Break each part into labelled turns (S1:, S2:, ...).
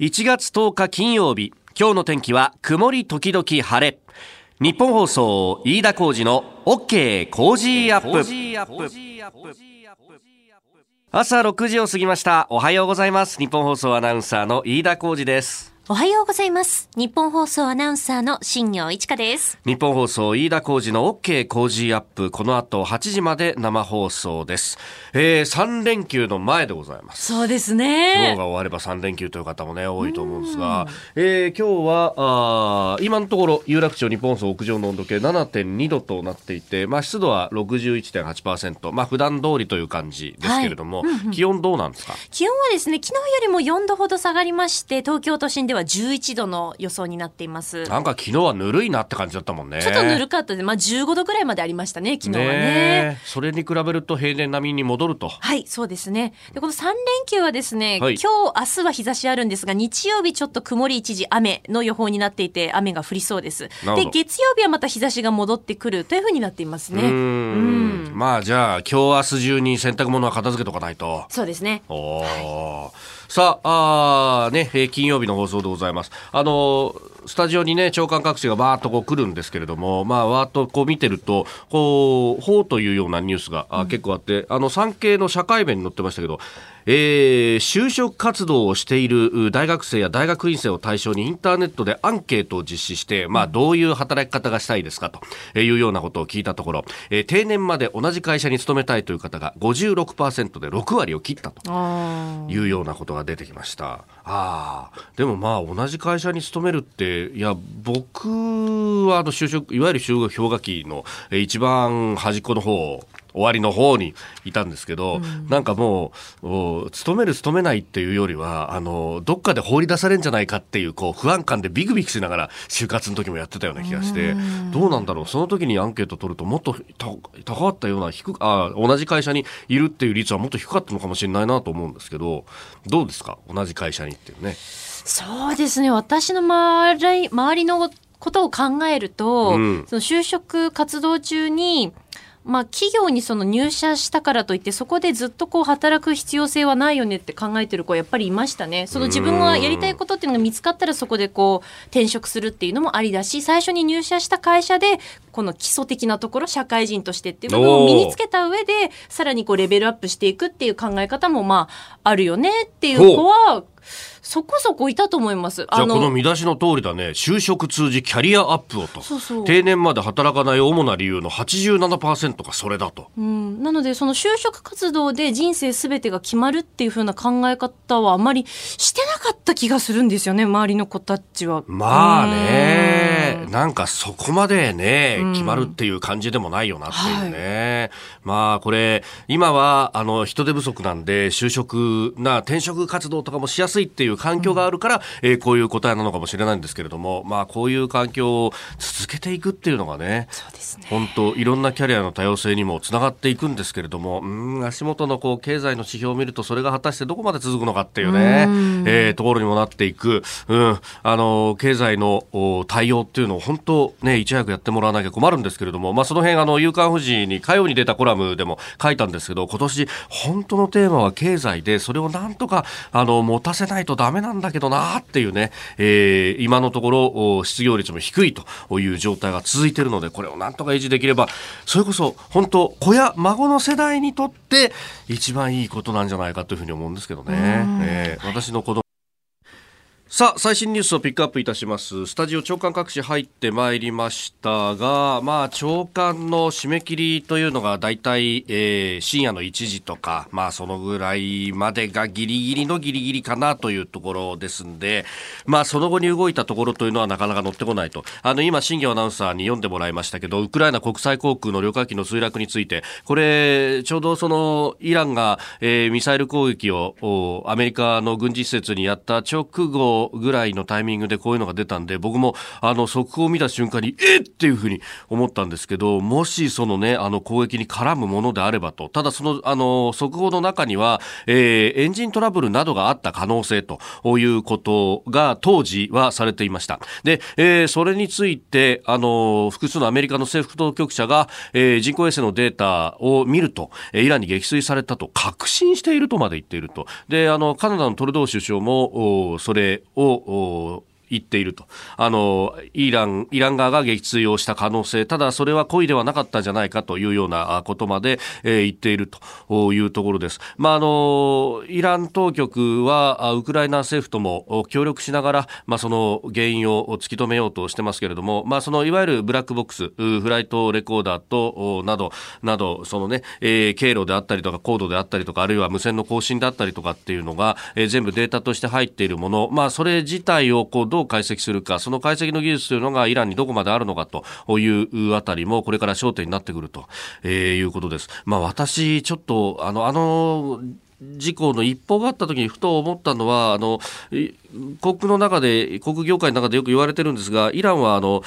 S1: 1月10日金曜日今日の天気は曇り時々晴れ。日本放送飯田浩二の OK 工事アップ。朝6時を過ぎました。おはようございます。日本放送アナウンサーの飯田浩二です。
S2: おはようございます。日本放送アナウンサーの新業一華です。
S1: 日本放送飯田浩二の OK 工事アップ。この後8時まで生放送です、えー、3連休の前でございます。
S2: そうです
S1: 今日
S2: ね。
S1: が終われば3連休という方もね多いと思うんですが、えー今日はあー今のところ有楽町日本放送屋上の温度計7.2度となっていて、まあ、湿度は61.8%、まあ普段通りという感じですけれども、気温どうなんですか？
S2: 気温はですね、昨日よりも4度ほど下がりまして、東京都心では11度の予想になっています。
S1: なんか昨日はぬるいなって感じだったもんね
S2: ちょっとぬるかったで、まあ15度ぐらいまでありましたね、昨日はね。
S1: ねえそれに比べると平年並みに戻ると
S2: はい、そうですね。で、この3連休はですね、
S1: はい
S2: 今日、明日は日差しあるんですが、日曜日ちょっと曇り一時雨の予報になっていて、雨が降りそうです。で、月曜日はまた日差しが戻ってくるというふうになっていますね。
S1: うーんまあじゃあ今日明日中に洗濯物は片付けとかないと
S2: そうですね。
S1: おーさあ、あね、金曜日の放送でございます。あのスタジオにね、長官各紙がバーっとこう来るんですけれども、まあ、わーっとこう見てると、こう、ほうというようなニュースが、あ結構あって、あの、産経の社会面に載ってましたけど、えー就職活動をしているう大学生や大学院生を対象にインターネットでアンケートを実施して、まあ、どういう働き方がしたいですかというようなことを聞いたところ、えー定年まで同じ会社に勤めたいという方が56%で6割を切ったと。
S2: あ
S1: いうようなことが出てきました。ああ、でもまあ同じ会社に勤めるって、いや、僕はあの就職、いわゆる就学氷河期の一番端っこの方、終わりの方にいたんですけど、なんかもう、お勤める勤めないっていうよりは、あの、どっかで放り出されんじゃないかっていう、こう、不安感でビクビクしながら就活の時もやってたような気がして、どうなんだろう、その時にアンケート取るともっとた高かったような、低く、あ同じ会社にいるっていう率はもっと低かったのかもしれないなと思うんですけど、どうですか？同じ会社にっていうね。
S2: そうですね。私の周り周りのことを考えると、
S1: うん。
S2: その就職活動中に、まあ、企業にその入社したからといって、そこでずっとこう働く必要性はないよねって考えてる子やっぱりいましたね。その自分がやりたいことっていうのが見つかったらそこでこう転職するっていうのもありだし、最初に入社した会社で、この基礎的なところ、社会人としてっていう部分を身につけた上で、さらにこうレベルアップしていくっていう考え方もまあ、あるよねっていう子は、そこそこいたと思います。
S1: じゃあこの見出しの通りだね、就職通じキャリアアップをと。
S2: そうそう
S1: 定年まで働かない主な理由の87%がそれだと。
S2: うん、なので、その就職活動で人生すべてが決まるっていう風な考え方はあまりしてなかった気がするんですよね、周りの子たちは。
S1: まあね
S2: う、ん
S1: なんかそこまでね、決まるっていう感じでもないよなっていうね。まあこれ、今はあの人手不足なんで、就職な転職活動とかもしやすいっていう環境があるから、えーこういう答えなのかもしれないんですけれども、まあこういう環境を続けていくっていうのがね、
S2: ね。
S1: 本当いろんなキャリアの多様性にもつながっていくんですけれども、うん、足元のこう経済の指標を見ると、それが果たしてどこまで続くのかっていうね、えーところにもなっていく、うん、あの、経済のお対応っていうのを本当ね、いち早くやってもらわなきゃ困るんですけれども、まあその辺あの、夕刊富士に火曜に出たコラムでも書いたんですけど、今年本当のテーマは経済で、それをなんとか、あの、持たせないとダメなんだけどなっていうね、えー今のところお失業率も低いという状態が続いているので、これをなんとか維持できれば、それこそ本当、子や孫の世代にとって一番いいことなんじゃないかというふうに思うんですけどね。えー私の子供さあ、最新ニュースをピックアップいたします。スタジオ長官各紙入ってまいりましたが、まあ、長官の締め切りというのが大体、えー深夜の1時とか、まあ、そのぐらいまでがギリギリのギリギリかなというところですんで、まあ、その後に動いたところというのはなかなか乗ってこないと。あの、今、新業アナウンサーに読んでもらいましたけど、ウクライナ国際航空の旅客機の墜落について、これ、ちょうどその、イランが、えーミサイル攻撃を、アメリカの軍事施設にやった直後ぐらいのタイミングでこういうのが出たんで、僕もあの速報を見た瞬間に、えっていうふうに思ったんですけど、もしそのね、あの攻撃に絡むものであればと、ただその、あの、速報の中には、えー、エンジントラブルなどがあった可能性ということが当時はされていました。で、えー、それについて、あの、複数のアメリカの政府当局者が、えー、人工衛星のデータを見ると、えイランに撃墜されたと確信しているとまで言っていると。で、あの、カナダのトルドー首相も、それを、言っていると。あの、イラン、イラン側が撃墜をした可能性、ただそれは故意ではなかったんじゃないかというようなことまで、えー、言っているというところです。まあ、あの、イラン当局は、ウクライナ政府とも協力しながら、まあ、その原因を突き止めようとしてますけれども、まあ、そのいわゆるブラックボックス、フライトレコーダーと、など、など、そのね、えー、経路であったりとか、コードであったりとか、あるいは無線の更新であったりとかっていうのが、えー、全部データとして入っているもの、まあ、それ自体をこう、どう解析するか、その解析の技術というのがイランにどこまであるのかというあたりも、これから焦点になってくると、えー、いうことです。まあ、私、ちょっと、あの、あの、事故の一報があった時にふと思ったのは、あの、国の中で、国業界の中でよく言われてるんですが、イランはあの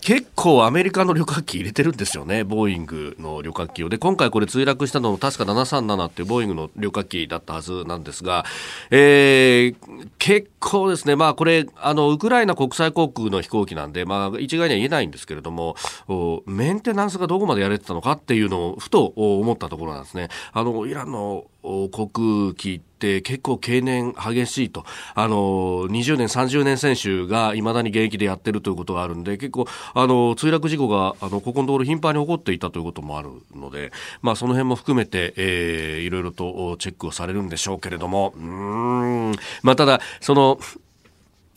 S1: 結構アメリカの旅客機入れてるんですよね、ボーイングの旅客機を。で、今回これ墜落したのも確か737っていうボーイングの旅客機だったはずなんですが、えー、結構ですね、まあこれ、あの、ウクライナ国際航空の飛行機なんで、まあ一概には言えないんですけれども、メンテナンスがどこまでやれてたのかっていうのをふと思ったところなんですね。あの、イランの航空機って結構経年激しいと。あの、20年、30年選手が未だに現役でやってるということがあるんで、結構、あの、墜落事故が、あの、ここのところ頻繁に起こっていたということもあるので、まあ、その辺も含めて、えー、いろいろとチェックをされるんでしょうけれども、うん、まあ、ただ、その、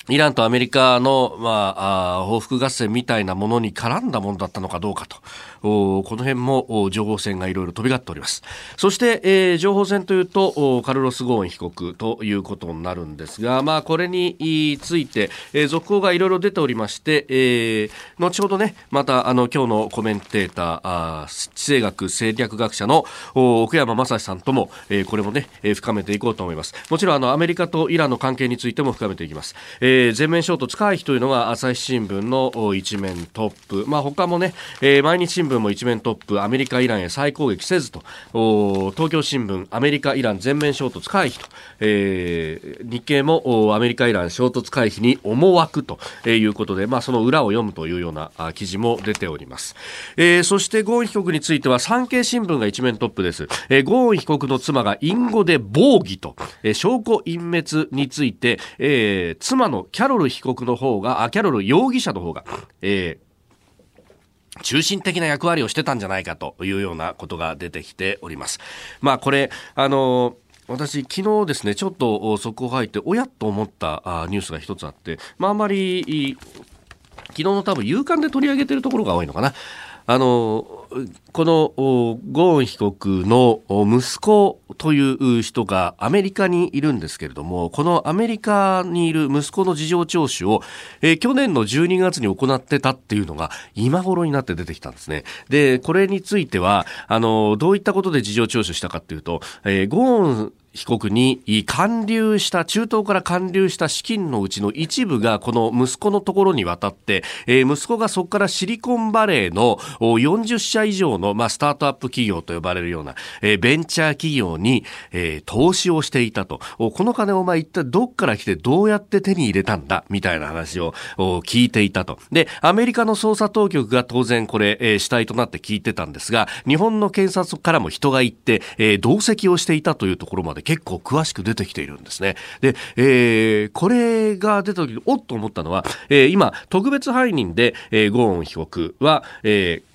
S1: イランとアメリカの、まあ、あ報復合戦みたいなものに絡んだものだったのかどうかと。この辺も情報戦がいろいろ飛び交っております。そして、えー、情報戦というと、カルロス・ゴーン被告ということになるんですが、まあ、これについて、えー、続報がいろいろ出ておりまして、えー、後ほどね、また、あの、今日のコメンテーター、あ地政学戦略学者の奥山正史さんとも、えー、これもね、えー、深めていこうと思います。もちろん、あの、アメリカとイランの関係についても深めていきます。えー、全面衝突回避というのが朝日新聞の一面トップ。まあ、他もね、えー、毎日新聞も一面トップ、アメリカ、イランへ再攻撃せずと、東京新聞、アメリカ、イラン全面衝突回避と、えー、日経もアメリカ、イラン衝突回避に思惑ということで、まあ、その裏を読むというような記事も出ております。えー、そしてゴーン被告については産経新聞が一面トップです。えー、ゴーン被告の妻が隠語で防御と、えー、証拠隠滅について、えー、妻のキャロル被告の方が、あ、キャロル容疑者の方が、えー、中心的な役割をしてたんじゃないかというようなことが出てきております。まあこれ、あの私、昨日ですね、ちょっと速報入って、おやと思ったニュースが一つあって、まあ、あんまり、昨日の多分、夕刊で取り上げてるところが多いのかな。あの、このゴーン被告の息子という人がアメリカにいるんですけれども、このアメリカにいる息子の事情聴取を、えー、去年の12月に行ってたっていうのが今頃になって出てきたんですね。で、これについては、あの、どういったことで事情聴取したかっていうと、えー、ゴーン被告に還流した中東から還流した資金のうちの一部がこの息子のところに渡って、えー、息子がそこからシリコンバレーの40社以上の、まあ、スタートアップ企業と呼ばれるような、えー、ベンチャー企業に、えー、投資をしていたと。この金お前一体どっから来てどうやって手に入れたんだ？みたいな話を聞いていたと。で、アメリカの捜査当局が当然これ、えー、主体となって聞いてたんですが、日本の検察からも人が行って、えー、同席をしていたというところまで結構詳しく出てきているんですね。で、えー、これが出た時におっと思ったのは、えー、今、特別背任で、えー、ゴーン被告は、えー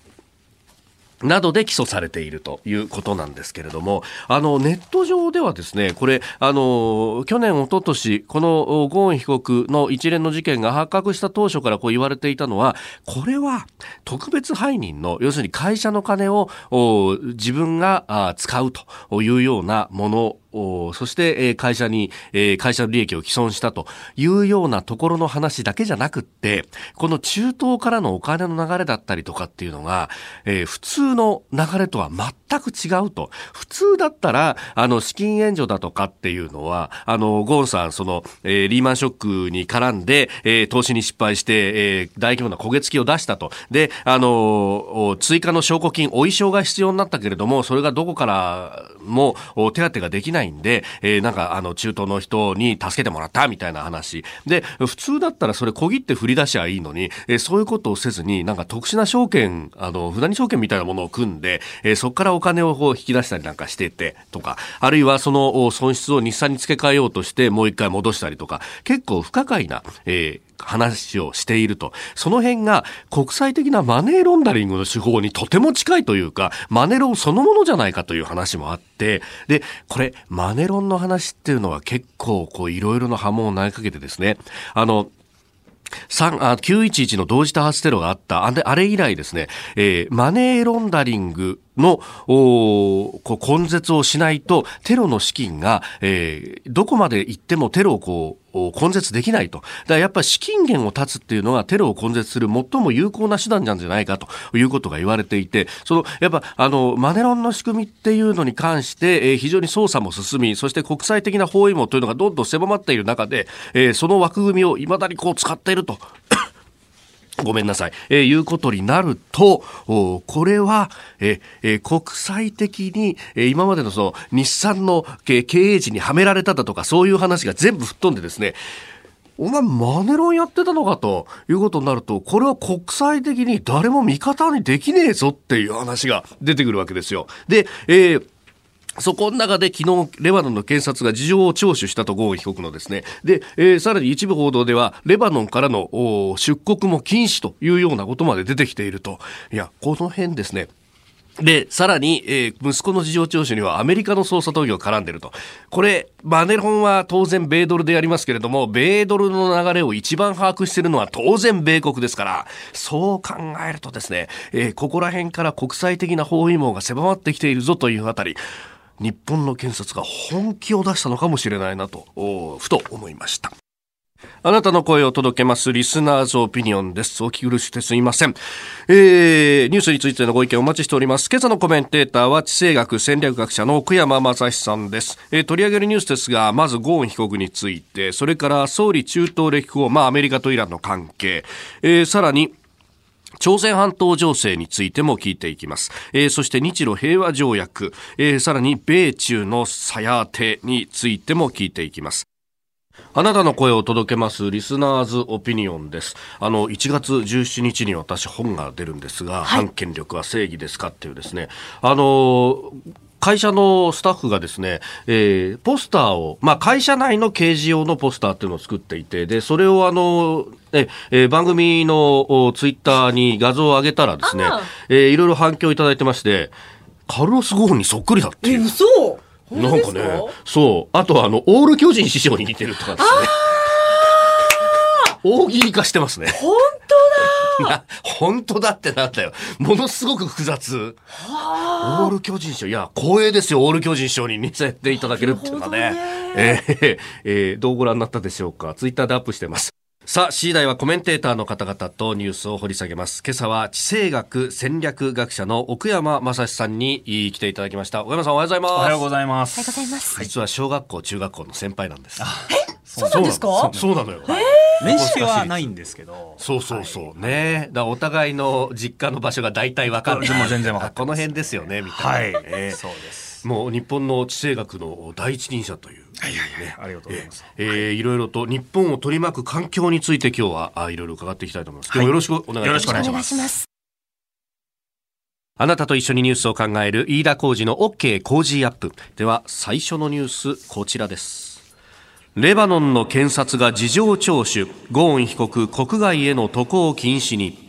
S1: などで起訴されているということなんですけれども、あの、ネット上ではですね、これ、あの、去年、一昨年このゴーン被告の一連の事件が発覚した当初からこう言われていたのは、これは特別背任の、要するに会社の金を自分が使うというようなものそしてえ会社に、え会社の利益を毀損したというようなところの話だけじゃなくって、この中東からのお金の流れだったりとかっていうのが、えー、普通の流れとは全く違うと。普通だったら、あの、資金援助だとかっていうのは、あの、ゴーンさん、その、えー、リーマンショックに絡んで、えー、投資に失敗して、えー、大規模な焦げ付きを出したと。で、あの、追加の証拠金、お衣装が必要になったけれども、それがどこからも手当てができないんで、えー、なんか、あの、中東の人に助けてもらったみたいな話。で、普通だったらそれ小切って振り出しゃいいのに、えー、そういうことをせずに、なんか特殊な証券、あの、船荷証券みたいなものを組んで、えー、そこからお金をこう引き出したりなんかしてて、とか、あるいはその損失を日産に付け替えようとしてもう一回戻したりとか、結構不可解な、えー、話をしていると。その辺が国際的なマネーロンダリングの手法にとても近いというか、マネロンそのものじゃないかという話もあって、で、これ、マネロンの話っていうのは結構こういろいろな波紋を投げかけてですね、あの、911の同時多発テロがあった、あれ以来ですね、えー、マネーロンダリングのこう根絶をしないとテロの資金が、えー、どこまで行ってもテロをこう根絶できないと。だからやっぱり資金源を断つっていうのがテロを根絶する最も有効な手段なんじゃないかということが言われていて、そのやっぱあのマネロンの仕組みっていうのに関して、えー、非常に捜査も進み、そして国際的な包囲網というのがどんどん狭まっている中で、えー、その枠組みを未だにこう使っているとごめんなさい。えー、いうことになると、これは、えー、国際的に、えー、今までのその日産の経営陣にはめられただとか、そういう話が全部吹っ飛んでですね、お前マネロンやってたのかということになると、これは国際的に誰も味方にできねえぞっていう話が出てくるわけですよ。で、えーそこの中で昨日、レバノンの検察が事情を聴取したとゴーン被告のですね。で、えー、さらに一部報道では、レバノンからの出国も禁止というようなことまで出てきていると。いや、この辺ですね。で、さらに、えー、息子の事情聴取にはアメリカの捜査当局が絡んでると。これ、マネロンは当然米ドルでやりますけれども、米ドルの流れを一番把握しているのは当然米国ですから、そう考えるとですね、えー、ここら辺から国際的な包囲網が狭まってきているぞというあたり、日本の検察が本気を出したのかもしれないなと、ふと思いました。あなたの声を届けます。リスナーズオピニオンです。お聞き苦しくてすいません。えー、ニュースについてのご意見お待ちしております。今朝のコメンテーターは地政学戦略学者の奥山正史さんです。えー、取り上げるニュースですが、まずゴーン被告について、それから総理中東歴訪、まあアメリカとイランの関係、えー、さらに、朝鮮半島情勢についても聞いていきます。えー、そして日露平和条約、えー、さらに米中の鞘当てについても聞いていきます。あなたの声を届けますリスナーズオピニオンです。あの、1月17日に私本が出るんですが、はい、反権力は正義ですかっていうですね、あの会社のスタッフがですね、えー、ポスターを、まあ、会社内の掲示用のポスターっていうのを作っていて、で、それをあの、え、えー、番組のツイッターに画像を上げたらですね、えー、いろいろ反響いただいてまして、カルロス・ゴーンにそっくりだっていう。
S2: え、嘘
S1: なんかね、そう。あとはあの、オール巨人師匠に似てるとかですね。大喜利化してますね。
S2: 本当だ
S1: 本当だってなったよ。ものすごく複雑。オール巨人賞。いや、光栄ですよ。オール巨人賞に似せていただけるっていうのはね。えー、えー、どうご覧になったでしょうか？ツイッターでアップしてます。さあ、次第はコメンテーターの方々とニュースを掘り下げます。今朝は地政学戦略学者の奥山正史さんに来ていただきました。奥山さんおはようございます。お
S3: はようございます。
S2: おはようございます。
S1: 実は小学校、中学校の先輩なんです。
S2: えそうなんですか？
S1: そうなのよ。
S3: 面識はないんですけど。
S1: そうそうそう。はい、ねだお互いの実家の場所が大体わかる。
S3: でも全然わかる。
S1: この辺ですよね、みたいな。はい。
S3: えー、そうです。
S1: もう日本の地政学の第一人者という、
S3: はいはいはい、ありがとうございます。
S1: えー、えー、いろいろと日本を取り巻く環境について今日はあいろいろ伺っていきたいと思います。今日もよろしくお願いします。よろしくお願いします。あなたと一緒にニュースを考える飯田浩二の OK 工事アップ。では最初のニュースこちらです。レバノンの検察が事情聴取、ゴーン被告国外への渡航禁止に。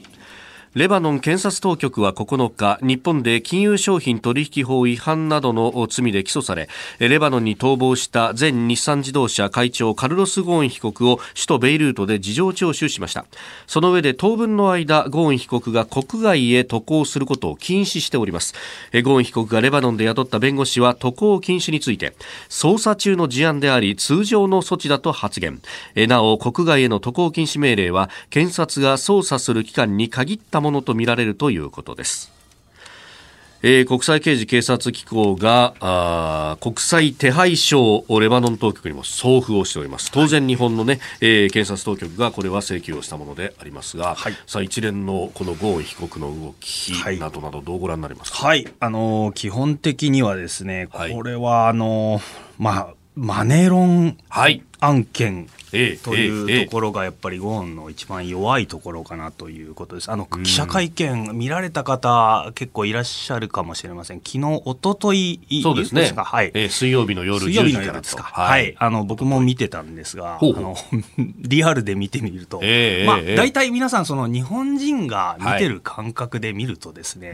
S1: レバノン検察当局は9日、日本で金融商品取引法違反などの罪で起訴され、レバノンに逃亡した前日産自動車会長カルロス・ゴーン被告を首都ベイルートで事情聴取しました。その上で当分の間、ゴーン被告が国外へ渡航することを禁止しております。ゴーン被告がレバノンで雇った弁護士は渡航禁止について、捜査中の事案であり、通常の措置だと発言。なお、国外への渡航禁止命令は、検察が捜査する期間に限ったものとみられるということです。えー、国際刑事警察機構があ国際手配書をレバノン当局にも送付をしております。当然日本のね、えー、検察当局がこれは請求をしたものでありますが、はい、さあ一連のこのゴーン被告の動きなどなどどうご覧になりますか、
S3: はい、あのー、基本的にはですねこれはあのー、まあマネロン案件というところがやっぱりゴーンの一番弱いところかなということです。あの記者会見見られた方結構いらっしゃるかもしれません。昨日一昨日
S1: そうですね。
S3: はい。
S1: えー、水曜日の夜
S3: 水曜日の夜ですか？はい、はい。あの僕も見てたんですが、あの リアルで見てみると、えー、まあ大体皆さんその日本人が見てる感覚で見るとですね、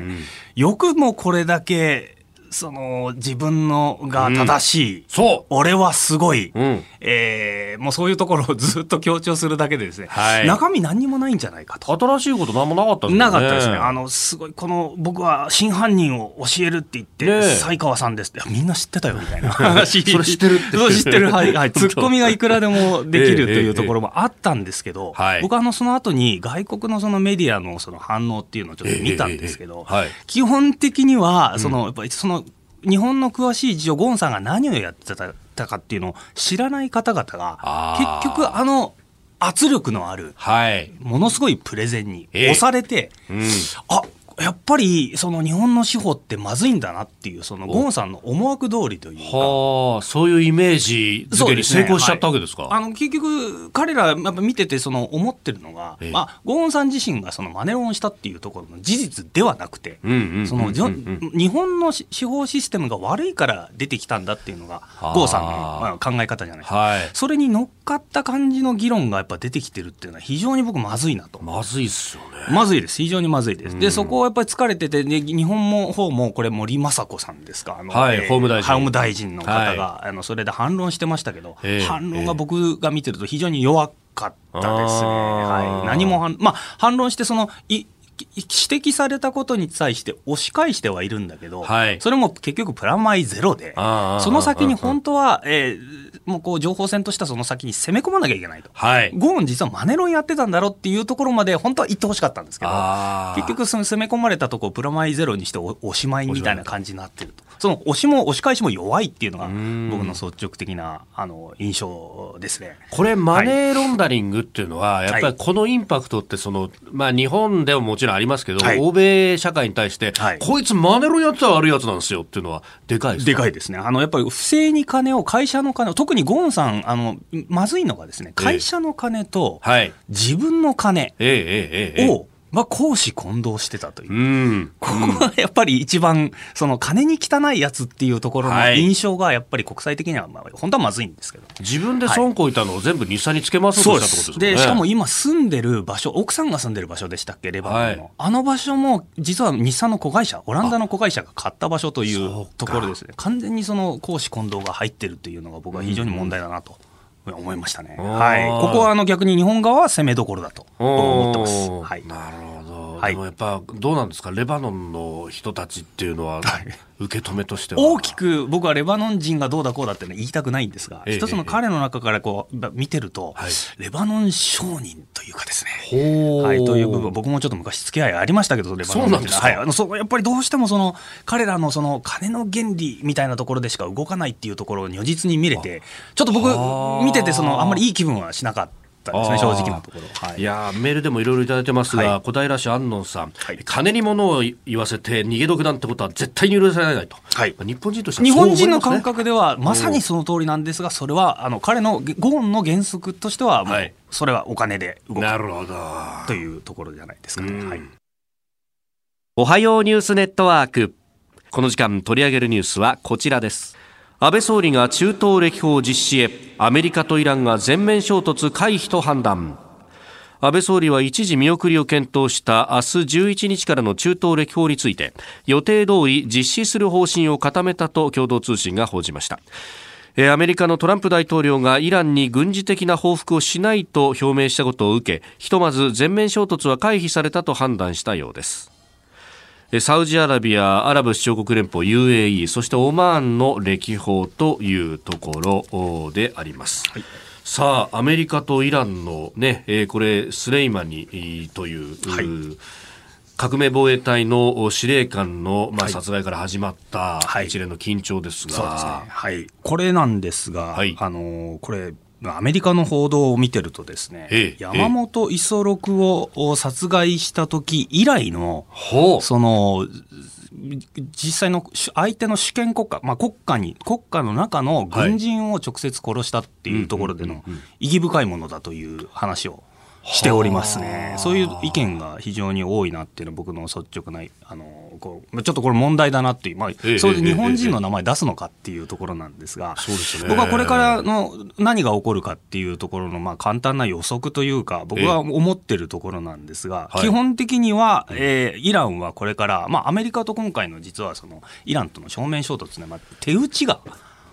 S3: よくもこれだけその自分のが正しい、うん、
S1: そう。
S3: 俺はすごい、うん、えー、もうそういうところをずっと強調するだけでですね、はい、中身何にもないんじゃないかと。
S1: 新しいこと何もなかった
S3: ですね。なかったですね。あのすごいこの僕は真犯人を教えるって言って、ね、西川さんですってみんな知ってたよみたいな。話
S1: それ知ってるって。
S3: そう知ってる。はい、はい、ツッコミがいくらでもできるというところもあったんですけど、えーえ。ー、僕はあのその後に外国のそのメディアのその反応っていうのをちょっと見たんですけど、えーはい、基本的にはそのやっぱりその日本の詳しい事情、ゴンさんが何をやってたかっていうのを知らない方々が、結局あの、圧力のある、はい、ものすごいプレゼンに押されて、うん、あやっぱりその日本の司法ってまずいんだなっていうそのゴンさんの思惑通りというか。
S1: はあそういうイメージ付けに成功しちゃったわけですか、ね
S3: はい、あの結局彼らやっぱ見ててその思ってるのが、まあ、ゴンさん自身がそのマネロンしたっていうところの事実ではなくて日本の司法システムが悪いから出てきたんだっていうのがゴンさんの考え方じゃないですか、はい、それに乗っかった感じの議論がやっぱ出てきてるっていうのは非常に僕まずいなと。
S1: まずいっすよね。
S3: まずいです。非常にまずいです、でそこやっぱり疲れてて、ね、日本も方もこれ森雅子さんですか？あの、
S1: はい、法務大臣。
S3: 法務大臣の方が、はい、あのそれで反論してましたけど、反論が僕が見てると非常に弱かったですね。はい、何もまあ、反論してそのい指摘されたことに対して押し返してはいるんだけど、はい、それも結局プラマイゼロで、その先に本当は、えー、もうこう情報戦としてはその先に攻め込まなきゃいけないと。はい、ゴーン実はマネロンやってたんだろうっていうところまで本当は言ってほしかったんですけど、結局その攻め込まれたところプラマイゼロにしておしまいみたいな感じになってると。その押しも押し返しも弱いっていうのが僕の率直的なあの印象ですね。
S1: これマネーロンダリングっていうのは、やっぱりこのインパクトってその、まあ日本でももちろんありますけど、はい、欧米社会に対して、はい、こいつマネロンやってたら悪いやつなんですよっていうのはでかいです
S3: でかいですね。あのやっぱり不正に金を会社の金を特にゴーンさんあのまずいのがですね会社の金と自分の金を、えええええまあ、公私混同してたという、うん、ここはやっぱり一番、その金に汚いやつっていうところの印象が、やっぱり国際的には、まあ、本当はまずいんですけど、
S1: 自分で損こいたのを全部日産につけますとしたってことですね。
S3: でしかも今、住んでる場所、奥さんが住んでる場所でしたっけ、レバノンの、はい、あの場所も、実は日産の子会社、オランダの子会社が買った場所というところですね、完全にその公私混同が入ってるというのが、僕は非常に問題だなと。思いましたね。はい。ここはあの逆に日本側は攻めどころだと思ってます。はい。
S1: なるほど。はい、でもやっぱどうなんですか、レバノンの人たちっていうのは、受け止めとしては。
S3: 大きく僕はレバノン人がどうだこうだって言いたくないんですが、ええ、一つの彼の中からこう見てると、はい、レバノン商人というかですね、はい、という部分、僕もちょっと昔、付き合いありましたけど、レバノン人はい、あのそやっぱりどうしてもその彼らのその金の原理みたいなところでしか動かないっていうところを如実に見れて、ちょっと僕、見ててその、あんまりいい気分はしなかった。ったですね、正直なところ。はい、い
S1: やメールでもいろいろいただいてますが、はい、小平市安納さん、はい、金に物を言わせて逃げ得なんてことは絶対に許されないと、はい、日本人としては、
S3: ね、日本人の感覚ではまさにその通りなんですが、それはあの彼のゴーンの原則としては、はい、それはお金で動く。なるほど。というところじゃないですかね。はい、
S1: おはようニュースネットワーク。この時間取り上げるニュースはこちらです安倍総理が中東歴訪実施へアメリカとイランが全面衝突回避と判断。安倍総理は一時見送りを検討した明日11日からの中東歴訪について予定通り実施する方針を固めたと共同通信が報じました。アメリカのトランプ大統領がイランに軍事的な報復をしないと表明したことを受けひとまず全面衝突は回避されたと判断したようです。サウジアラビア、アラブ首長国連邦 UAE、そしてオマーンの歴訪というところであります。はいさあ、アメリカとイランのね、えー、これ、スレイマニという、はい、革命防衛隊の司令官の、まあ、殺害から始まった一連の緊張ですが、はい、そうですね。
S3: はい。これなんですが、はい、あの、これ、アメリカの報道を見てるとですね、ええ、山本五十六を殺害した時以来の、その、実際の相手の主権国家、まあ、国家に、国家の中の軍人を直接殺したっていうところでの意義深いものだという話をしておりますね。そういう意見が非常に多いなっていうのは僕の率直な、あの、こうちょっとこれ問題だなっていう、まあ、ええ、そう日本人の名前出すのかっていうところなんですが、え、僕はこれからの何が起こるかっていうところの、まあ、簡単な予測というか、僕は思ってるところなんですが、基本的には、えー、イランはこれから、まあ、アメリカと今回の実はその、イランとの正面衝突ね、まあ、手打ちが、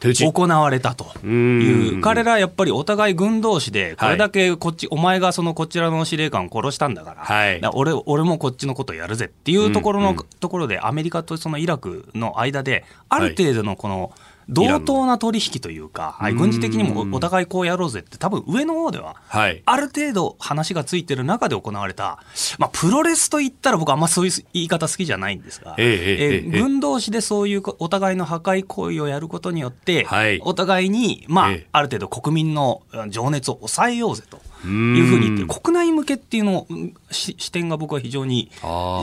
S3: 行われたと。いう、彼らやっぱりお互い軍同士で、これだけこっち、はい、お前がそのこちらの司令官を殺したんだから、はい、ら俺俺もこっちのことやるぜっていうところの、ところで、アメリカとそのイラクの間で、ある程度のこの、はい同等な取引というか、はい、軍事的にもお互いこうやろうぜって、多分上の方では、ある程度話がついてる中で行われた、まあ、プロレスといったら僕あんまそういう言い方好きじゃないんですが、ええ軍同士でそういうお互いの破壊行為をやることによって、はい、お互いに、まあ、ある程度国民の情熱を抑えようぜと。いうふうに言って、国内向けっていうの視点が僕は非常に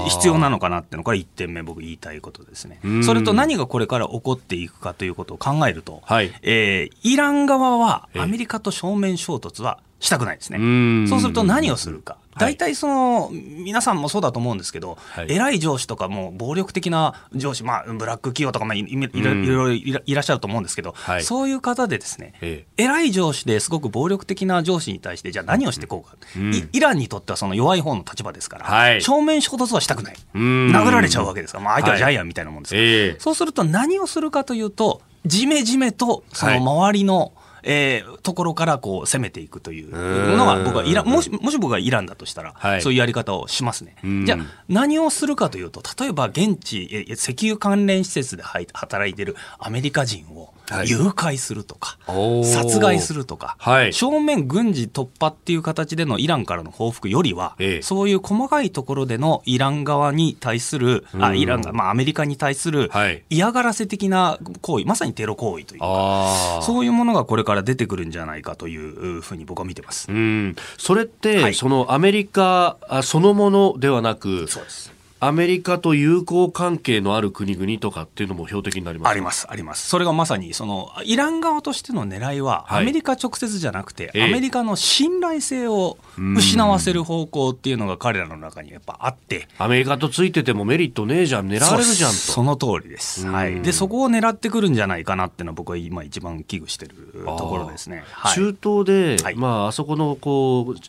S3: 必要なのかなっていうのが1点目、僕言いたいことですね。それと何がこれから起こっていくかということを考えると、はい、えー、イラン側はアメリカと正面衝突はしたくないですね。そうすると何をするか。大体その、皆さんもそうだと思うんですけど、はい、偉い上司とかも暴力的な上司、まあ、ブラック企業とか、まあ、いろいろいらっしゃると思うんですけど、はい、そういう方でですね、ええ、偉い上司ですごく暴力的な上司に対して、じゃあ何をしていこうか、うん、イランにとってはその弱い方の立場ですから、はい、正面衝突はしたくない。殴られちゃうわけですから、まあ、相手はジャイアンみたいなもんですから、え、そうすると何をするかというと、じめじめとその周りの、えー、ところからこう攻めていくというのが僕はイランもしもし僕がイランだとしたら、はい、そういうやり方をしますね。じゃあ何をするかというと例えば現地石油関連施設で働いているアメリカ人を誘拐するとか、はい、殺害するとか、はい、正面軍事突破っていう形でのイランからの報復よりは、ええ、そういう細かいところでのイラン側に対する、あイランが、まあ、アメリカに対する嫌がらせ的な行為、まさにテロ行為というか、そういうものがこれから出てくるんじゃないかというふうに僕は見てます。
S1: うん。それって、はい、そのアメリカそのものではなく、
S3: そうです
S1: アメリカと友好関係のある国々とかっていうのも標的になります
S3: あります、あります。それがまさに、その、イラン側としての狙いは、アメリカ直接じゃなくて、アメリカの信頼性を失わせる方向っていうのが彼らの中にやっぱあって。
S1: アメリカとついててもメリットねえじゃん、狙われるじゃんと。
S3: その通りです。はい。で、そこを狙ってくるんじゃないかなっていうのは僕は今一番危惧してるところですね。
S1: はい、中東で、はい、まあ、あそこの、こう、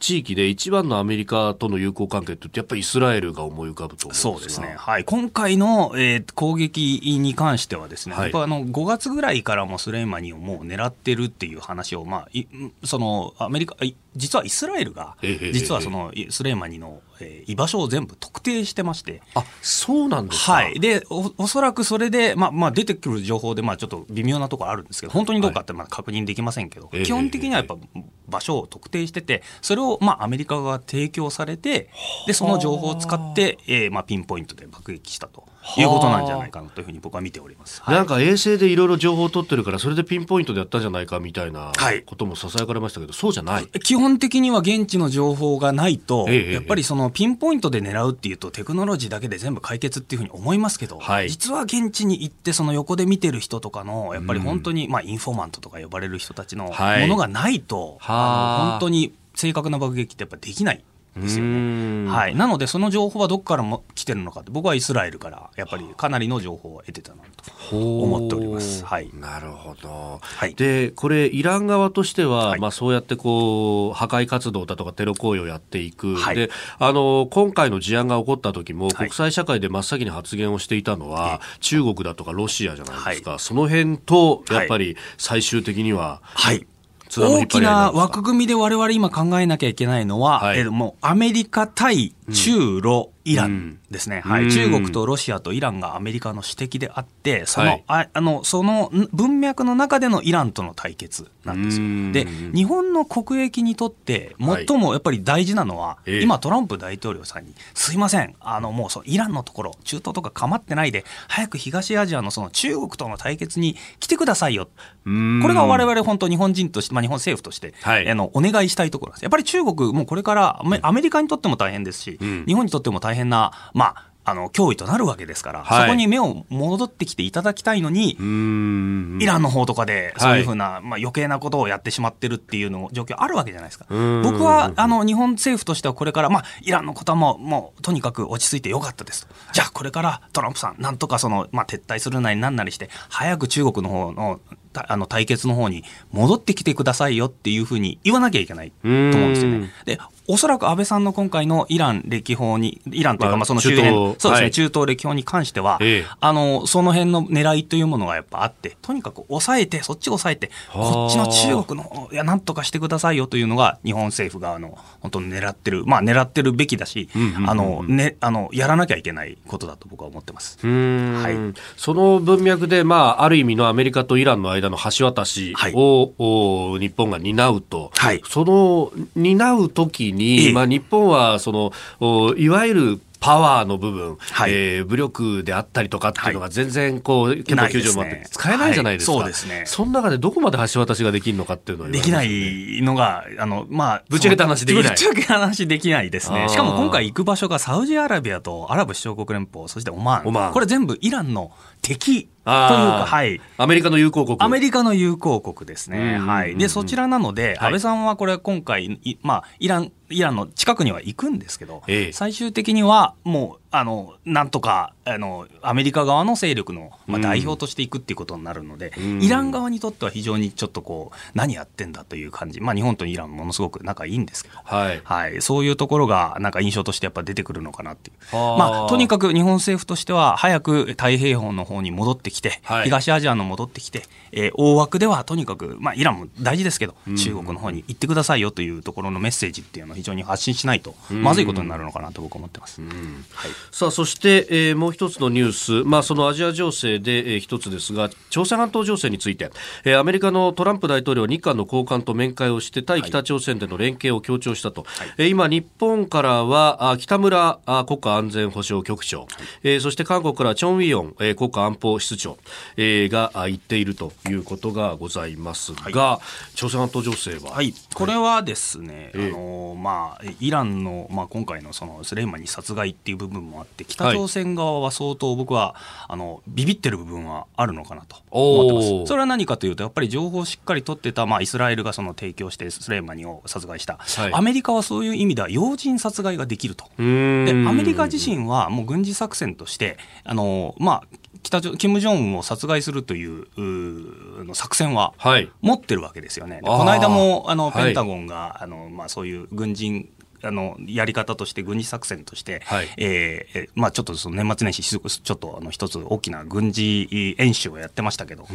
S1: 地域で一番のアメリカとの友好関係ってやっぱりイスラエルが思い浮かぶと
S3: そうですね、はい、今回の、えー、攻撃に関してはですね、はい、あの5月ぐらいからもスレイマニをもう狙ってるっていう話を、まあ、いそのアメリカ実はイスラエルが、実はそのスレイマニの、えー、居場所を全部特定してまして。
S1: あ、そうなんですか
S3: はい。で、おおそらくそれで、まあ、まあ、出てくる情報で、まあ、ちょっと微妙なところあるんですけど、本当にどうかってまだ確認できませんけど、はい、基本的にはやっぱ場所を特定してて、それを、まあ、アメリカ側が提供されて、で、その情報を使って、えー、まあ、ピンポイントで爆撃したと。いうことなんじゃないかなというふうに僕は見ております。
S1: なんか衛星でいろいろ情報を取ってるから、それでピンポイントでやったんじゃないかみたいなこともささやかれましたけど、そうじゃない。
S3: 基本的には現地の情報がないと、やっぱりそのピンポイントで狙うっていうと、テクノロジーだけで全部解決っていうふうに思いますけど、はい、実は現地に行って、その横で見てる人とかの、やっぱり本当に、まあ、インフォマントとか呼ばれる人たちのものがないと、あの本当に正確な爆撃ってやっぱできない。ですよね。はい、なので、その情報はどこからも来てるのかって、僕はイスラエルからやっぱりかなりの情報を得てたなと思っております。はい、
S1: なるほど、はい、でこれ、イラン側としては、はい、まあ、そうやってこう破壊活動だとかテロ行為をやっていく、はい、であの今回の事案が起こった時も、国際社会で真っ先に発言をしていたのは、中国だとかロシアじゃないですか、その辺とやっぱり最終的には、
S3: はい大きな枠組みで我々今考えなきゃいけないのは、はい、えもうアメリカ対中ロ、イランですね、はい、中国とロシアとイランがアメリカの指摘であって、その、はい、ああのその文脈の中でのイランとの対決なんですよ。で、日本の国益にとって最もやっぱり大事なのは、はい、今、トランプ大統領さんに、すいません、あのもうそうイランのところ、中東とか構ってないで、早く東アジアのその中国との対決に来てくださいよ、これが我々本当、日本人として、まあ、日本政府として、はい、あのお願いしたいところです。やっぱり中国、もうこれからアメリカにとっても大変ですし、うん、日本にとっても大変な、まあ、あの脅威となるわけですから、はい、そこに目を戻ってきていただきたいのに、イランの方とかで、そういうふうな、はい、まあ余計なことをやってしまってるっていうの状況あるわけじゃないですか。僕はあの日本政府としてはこれから、まあ、イランのことはもうもうとにかく落ち着いてよかったですと、じゃあこれからトランプさん、なんとかその、まあ、撤退するなりなんなりして、早く中国の方のあの対決の方に戻ってきてくださいよっていうふうに言わなきゃいけないと思うんですよね。で、おそらく安倍さんの今回のイラン歴訪に、イランというか、まあその周辺、そうですね、はい、中東歴訪に関しては、ええ、あの、その辺の狙いというものがやっぱあって、とにかく抑えて、そっちを抑えて、こっちの中国の、いや、なんとかしてくださいよというのが、日本政府側の、本当に狙ってる、まあ狙ってるべきだし、あの、ね、あの、やらなきゃいけないことだと僕は思ってます。
S1: はい。その文脈で、まあ、ある意味のアメリカとイランの間の橋渡しを、はい、日本が担うと、はい、その担うときに、ええ、まあ、日本はそのいわゆるパワーの部分、はい、えー、武力であったりとかっていうのが全然こう、憲法9条もあって使えないじゃないですか。はい、そうですね。その中でどこまで橋渡しができるのかっていうのは、
S3: ね、できないのが、あの、まあ、
S1: ぶっちゃけた話できない。
S3: ぶっちゃけ話できないですね。しかも今回行く場所がサウジアラビアとアラブ首長国連邦、そしてオマーン。オマーンこれ全部イランの敵というか、はい。
S1: アメリカの友好国。
S3: アメリカの友好国ですね。はい。で、そちらなので、安倍さんはこれ今回、まあ、イラン、イランの近くには行くんですけど、ええ、最終的にはもう、あの、なんとか、あの、アメリカ側の勢力の、まあ、代表としていくっていうことになるので、うん、イラン側にとっては非常にちょっとこう、何やってんだという感じ。まあ、日本とイランものすごく仲いいんですけど、はい。はい。そういうところが、なんか印象としてやっぱ出てくるのかなっていう。まあ、とにかく日本政府としては、早く太平洋の方に戻ってきて、はい、東アジアの戻ってきて、えー、大枠ではとにかく、まあ、イランも大事ですけど、中国の方に行ってくださいよというところのメッセージっていうのを非常に発信しないと、まずいことになるのかなと僕は思ってます。はい、
S1: さあ、そして、えー、もう一つのニュース、まあ、そのアジア情勢で、えー、一つですが、朝鮮半島情勢について、えー、アメリカのトランプ大統領、日韓の高官と面会をして、対北朝鮮での連携を強調したと、はい、えー、今、日本からはあ北村あ国家安全保障局長、はい、えー、そして韓国からチョン・ウィヨン、えー、国家安保室長、えー、が言っているということがございますが、はい、朝鮮半島情勢は、
S3: はい、これはですね、えー、あのまあ、イランの、まあ、今回のそのスレイマニ殺害っていう部分もあって、北朝鮮側は相当僕はあのビビってる部分はあるのかなと思ってます。それは何かというと、やっぱり情報をしっかり取ってた、まあ、イスラエルがその提供してスレイマニを殺害した、はい、アメリカはそういう意味では要人殺害ができると。でアメリカ自身はもう軍事作戦としてあの、まあ、北朝金正恩を殺害するというの作戦は持ってるわけですよね。はい、この間もあのペンタゴンが、はい、あのまあ、そういう軍人あのやり方として軍事作戦として、はい、えー、まあ、ちょっとその年末年始ちょっとあの一つ大きな軍事演習をやってましたけど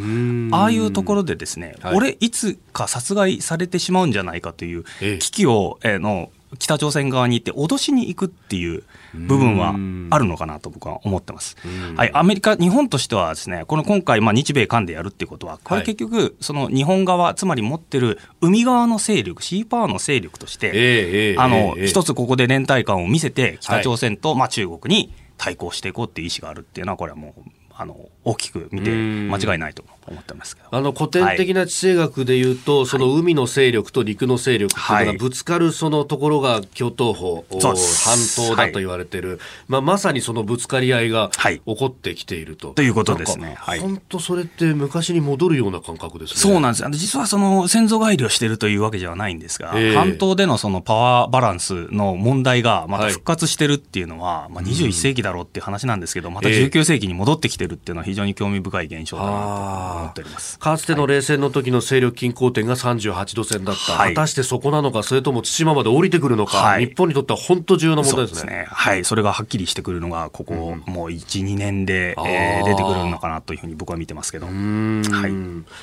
S3: ああいうところでですね、はい、俺いつか殺害されてしまうんじゃないかという危機を、えー、の北朝鮮側に行って脅しに行くっていう部分はあるのかなと僕は思ってます。はい、アメリカ、日本としてはですね、この今回、まあ、日米韓でやるっていうことは、これ結局、その日本側、つまり持ってる海側の勢力、シーパワーの勢力として、あの、一つここで連帯感を見せて、北朝鮮と、まあ、中国に対抗していこうっていう意思があるっていうのは、これはもう、あの、大きく見て間違いないと思う。思ってますけど。
S1: あの古典的な地政学でいうと、はい、その海の勢力と陸の勢力っていうのがぶつかるそのところが京都府、半島だと言われてる、はい、まあ、まさにそのぶつかり合いが起こってきていると。
S3: ということですね。
S1: 本当それって昔に戻るような感覚ですね。
S3: そうなんです。実はその先祖返りをしているというわけではないんですが、えー、半島でのそのパワーバランスの問題がまた復活してるっていうのは、はい、まあ、21世紀だろうっていう話なんですけど、また19世紀に戻ってきてるっていうのは非常に興味深い現象だなと思っております。
S1: かつての冷戦の時の勢力均衡点が38度線だった、はい、果たしてそこなのか、それとも対馬まで降りてくるのか、はい、日本にとっては本当重要な問題ですね。ね。
S3: はい、それがはっきりしてくるのが、ここ、もう1、2年で、えー、出てくるのかなというふうに僕は見てますけど、はい、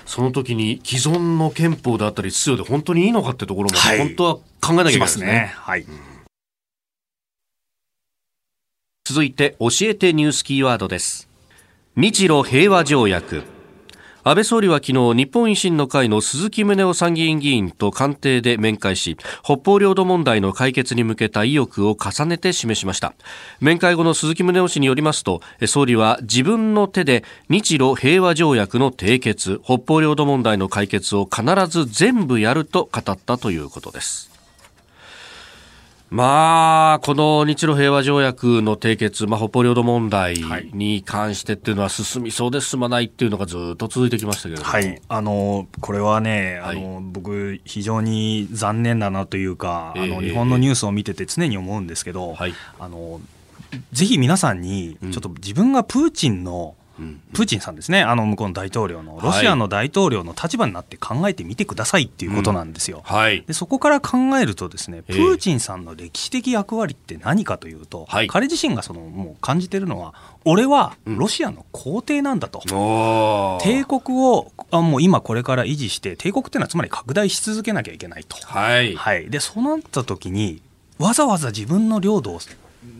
S1: その時に既存の憲法であったり、秩序で本当にいいのかってところも、本当は考えなきゃいけないですね。ね。はい。
S4: 続いて教えてニュースキーワードです。日露平和条約安倍総理は昨日日本維新の会の鈴木宗男参議院議員と官邸で面会し北方領土問題の解決に向けた意欲を重ねて示しました。面会後の鈴木宗男氏によりますと総理は自分の手で日露平和条約の締結北方領土問題の解決を必ず全部やると語ったということです。まあ、この日露平和条約の締結、まあ、北方領土問題に関してっていうのは進みそうで進まないっていうのがずっと続いてきましたけど
S3: はい、あのこれはね、あの、はい、僕、非常に残念だなというか、あの日本のニュースを見てて常に思うんですけど、はい、あのぜひ皆さんに、ちょっと自分がプーチンの、プーチンさんですね、あの向こうの大統領の、ロシアの大統領の立場になって考えてみてくださいっていうことなんですよ。はい、でそこから考えると、ですねプーチンさんの歴史的役割って何かというと、はい、彼自身がそのもう感じてるのは、俺はロシアの皇帝なんだと、うん、帝国をあもう今これから維持して、帝国っていうのはつまり拡大し続けなきゃいけないと。はい、はい、でそうなった時にわざわざ自分の領土を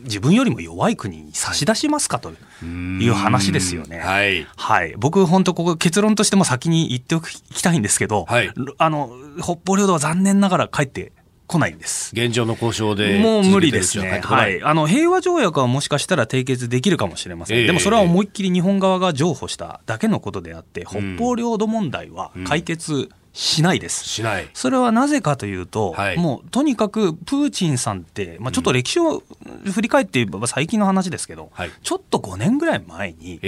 S3: 自分よりも弱い国に差し出しますかという話ですよね。はい、はい、僕、本当、ここ結論としても先に言っておきたいんですけど、はい、あの北方領土は残念ながら帰って来ないんです。
S1: 現状の交渉で
S3: もう無理ですね。はい。あの、平和条約はもしかしたら締結できるかもしれません。えー、でもそれは思いっきり日本側が譲歩しただけのことであって、北方領土問題は解決、うんしないです。
S1: しない。
S3: それはなぜかというと、はい、もうとにかくプーチンさんって、まあ、ちょっと歴史を振り返って言えば最近の話ですけど、はい、ちょっと5年ぐらい前に、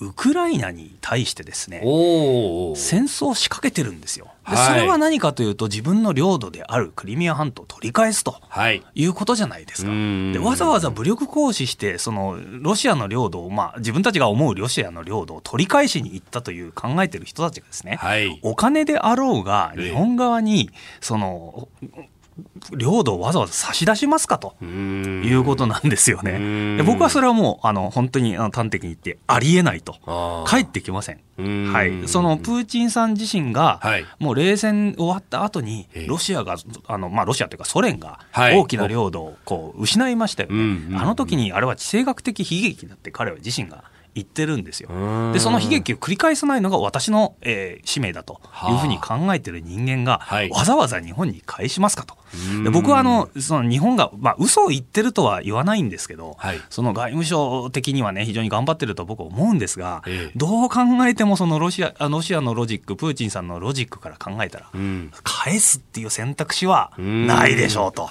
S3: ウクライナに対してですね、戦争を仕掛けてるんですよ。でそれは何かというと自分の領土であるクリミア半島を取り返すとい。うことじゃないですか。でわざわざ武力行使してそのロシアの領土を、まあ、自分たちが思うロシアの領土を取り返しに行ったという考えてる人たちがですね、はい、お金であろうが日本側にその領土をわざわざ差し出しますかということなんですよね。で僕はそれはもうあの本当に端的に言ってありえないと。帰ってきません。はい、そのプーチンさん自身が、もう冷戦終わった後にロシアがあのまあロシアというかソ連が大きな領土をこう失いましたよね。あの時にあれは地政学的悲劇だって彼は自身が言ってるんですよ。でその悲劇を繰り返さないのが私の、えー、使命だというふうに考えてる人間が、はあ、わざわざ日本に返しますかと。で僕はあのその日本が、まあ嘘を言ってるとは言わないんですけど、はい、その外務省的にはね非常に頑張ってると僕は思うんですが、ええ、どう考えてもそのロシアロシアのロジックプーチンさんのロジックから考えたら、うん、返すっていう選択肢はないでしょうと。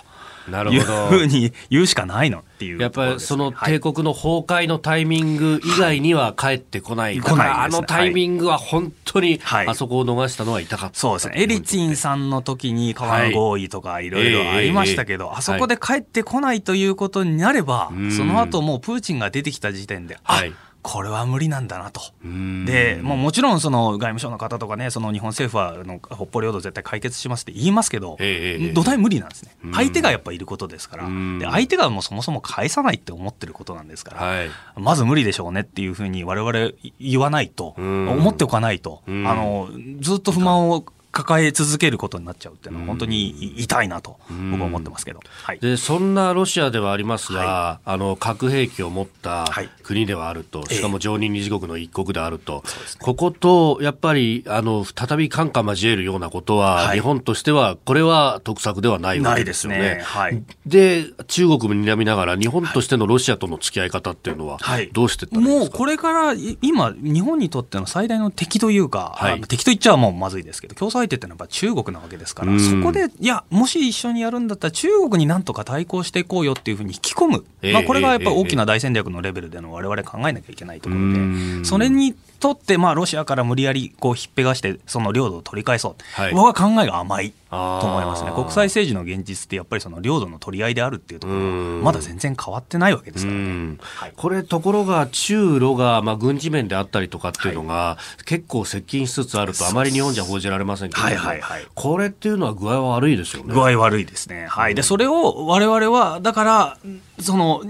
S3: なるほど。いうふうに言うしかないのっていう、
S1: ね、やっぱりその帝国の崩壊のタイミング以外には帰ってこない。はい、だからあのタイミングは本当に、あそこを逃したのは痛かった、
S3: そうですね。エリツィンさんの時に川の合意とかい。ろいろありましたけど、あそこで帰ってこないということになれば、その後もうプーチンが出てきた時点で、あ、はいこれは無理なんだなと。で、もうもちろんその外務省の方とかね、その日本政府はあの北方領土絶対解決しますって言いますけど、土台無理なんですね。相手がやっぱいることですから、で相手がもうそもそも返さないって思ってることなんですから、はい、まず無理でしょうねっていうふうに我々言わないと、思っておかないと、あのずっと不満を抱え続けることになっちゃうっていうのは本当に痛いなと僕は思ってますけど、
S1: はい、でそんなロシアではありますが、はい、あの核兵器を持った国ではあると、しかも常任理事国の一国であると、えこことやっぱりあの再び感化交えるようなことは、日本としてはこれは得策ではないわけですよね。で中国も睨みながら日本としてのロシアとの付き合い方っていうのは、どうして
S3: もうこれから今日本にとっての最大の敵というか、敵と言っちゃもうまずいですけど競争相手ってのはやっぱ中国なわけですから、そこで、いや、もし一緒にやるんだったら、中国になんとか対抗していこうよっていうふうに引き込む、まあ、これがやっぱり大きな大戦略のレベルでのわれわれ考えなきゃいけないところで、それにとって、まあ、ロシアから無理やりこうひっぺがして、その領土を取り返そう、はい、僕は考えが甘いと思いますね、国際政治の現実って、やっぱりその領土の取り合いであるっていうところは、まだ全然変わってないわけですからね、
S1: はい、これ、ところが、中ロが、まあ、軍事面であったりとかっていうのが、はい、結構接近しつつあると、あまり日本じゃ報じられませんけど、はいはいはい、これっていうのは具合は悪いですよね。
S3: 具合悪いですね、はい、でそれを我々は、だから、その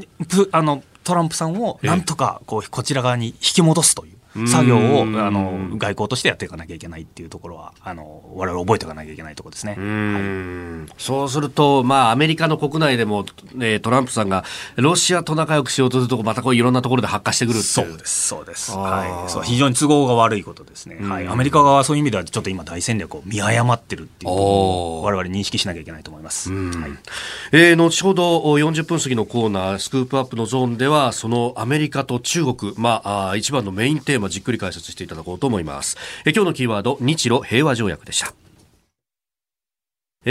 S3: あのトランプさんをなんとかこうこちら側に引き戻すという。作業をあの外交としてやっていかなきゃいけないっていうところはあの我々覚えておかなきゃいけないところですね、
S1: はい、そうすると、まあ、アメリカの国内でも、ね、トランプさんがロシアと仲良くしようとするとまたこういろんなところで発火してくる
S3: そうですそうです、はい、そう非常に都合が悪いことですね、はい、アメリカ側はそういう意味ではちょっと今大戦略を見誤ってるっていうを我々認識しなきゃいけないと思います、はい。
S1: えー、後ほど40分過ぎのコーナースクープアップのゾーンではそのアメリカと中国、まあ、あ一番のメインテーマじっくり解説していただこうと思います。え今日のキーワード日露平和条約でした。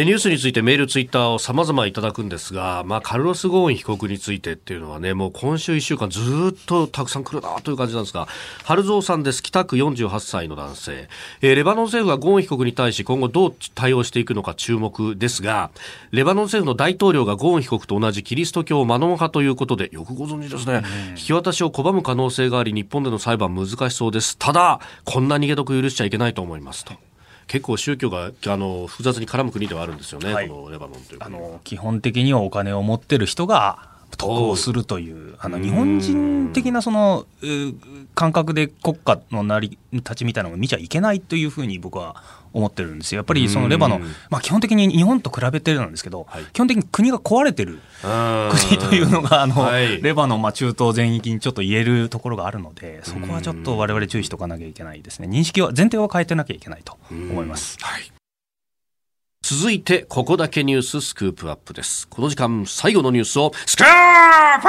S1: ニュースについてメール、ツイッターを様々いただくんですが、まあ、カルロス・ゴーン被告についてっていうのはね、もう今週1週間ずっとたくさん来るなという感じなんですが、春蔵さんです。北区48歳の男性。えー、レバノン政府がゴーン被告に対し今後どう対応していくのか注目ですが、レバノン政府の大統領がゴーン被告と同じキリスト教マノン派ということで、よくご存知ですね。引き渡しを拒む可能性があり、日本での裁判難しそうです。ただ、こんな逃げ得許しちゃいけないと思いますと。結構宗教があの複雑に絡む国ではあるんですよね、はい、このレバノンというあの
S3: 基本的にはお金を持ってる人が得をするというあの日本人的なその感覚で国家の成り立ちみたいなのを見ちゃいけないというふうに僕は思ってるんですよ。やっぱりそのレバノン、まあ、基本的に日本と比べてるなんですけど、はい、基本的に国が壊れてる国というのがあの、はい、レバノン、まあ、中東全域にちょっと言えるところがあるのでそこはちょっと我々注意しておかなきゃいけないですね。認識は前提は変えてなきゃいけないと思います。はい。
S1: 続いて、ここだけニューススクープアップです。この時間、最後のニュースを、スクープアップ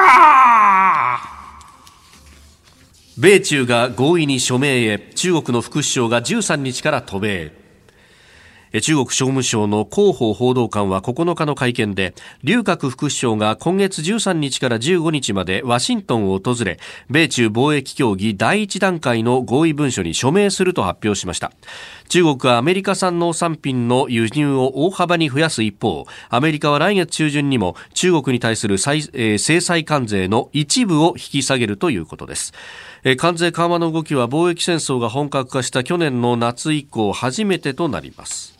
S1: 米中が合意に署名へ、中国の副首相が13日から渡米。中国商務省の広報報道官は9日の会見で、劉鶴副首相が今月13日から15日までワシントンを訪れ、米中貿易協議第一段階の合意文書に署名すると発表しました。中国はアメリカ産農産品の輸入を大幅に増やす一方、アメリカは来月中旬にも中国に対する制裁関税の一部を引き下げるということです。関税緩和の動きは貿易戦争が本格化した去年の夏以降初めてとなります。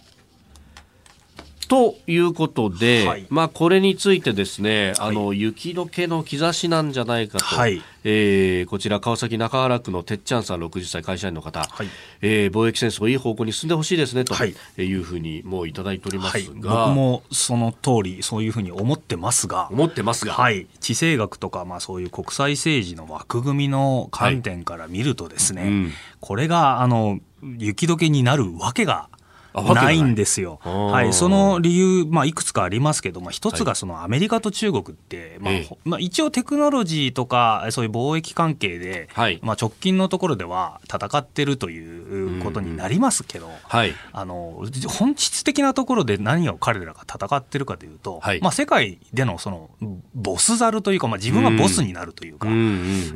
S1: ということで、はい、まあ、これについてですね、あの、雪解けの兆しなんじゃないかと、はい、えー、こちら川崎中原区のてっちゃんさん60歳会社員の方、はい、えー、貿易戦争いい方向に進んでほしいですねというふうにもういただいておりますが、
S3: はい、僕もその通りそういうふうに思ってますが
S1: 思ってますが、
S3: はい、地政学とか、まあ、そういう国際政治の枠組みの観点から見るとですね、うん、これがあの雪解けになるわけがない。んですよ。はい、その理由、まあ、いくつかありますけども、一つがそのアメリカと中国って、まあ、まあ、一応テクノロジーとか、そういう貿易関係で、はい、まあ、直近のところでは戦ってるということになりますけど、はい、あの本質的なところで何を彼らが戦ってるかというと、はい、まあ、世界でのそのボスザルというか、まあ、自分がボスになるというか、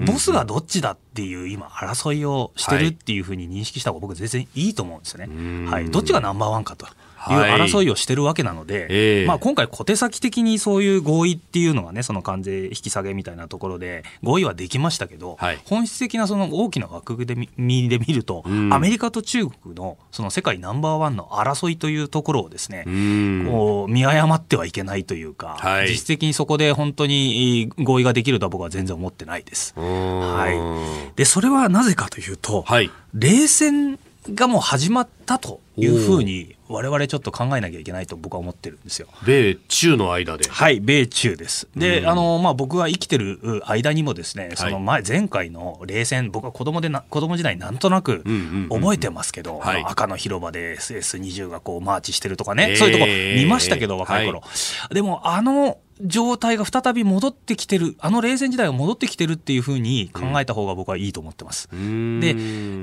S3: ボスがどっちだっていう今争いをしてるっていうふうに認識した方が僕全然いいと思うんですよね。はい、どっちがナンバーワンかと。い。う争いをしてるわけなので、はいえ。ー、まあ、今回、小手先的にそういう合意っていうのはね、その関税引き下げみたいなところで、合意はできましたけど、はい、本質的なその大きな枠組みで見ると、うん、アメリカと中国のその世界ナンバーワンの争いというところをですね、うん、こう見誤ってはいけないというか、はい、実質的にそこで本当に合意ができるとは僕は全然思ってないです。はい、でそれはなぜかというと、冷戦がもう始まったというふうに我々ちょっと考えなきゃいけないと僕は思ってるんですよ。
S1: 米中の間で。
S3: はい、米中です。で、うん、あの、まあ、僕が生きてる間にもですね、その前、前回の冷戦、僕は子供でな、子供時代なんとなく覚えてますけど、赤の広場で SS20 がこうマーチしてるとかね、そういうとこ見ましたけど、若い頃。はい、でも、あの、状態が再び戻ってきてる、あの冷戦時代が戻ってきてるっていうふうに考えた方が僕はいいと思ってます。うん、で、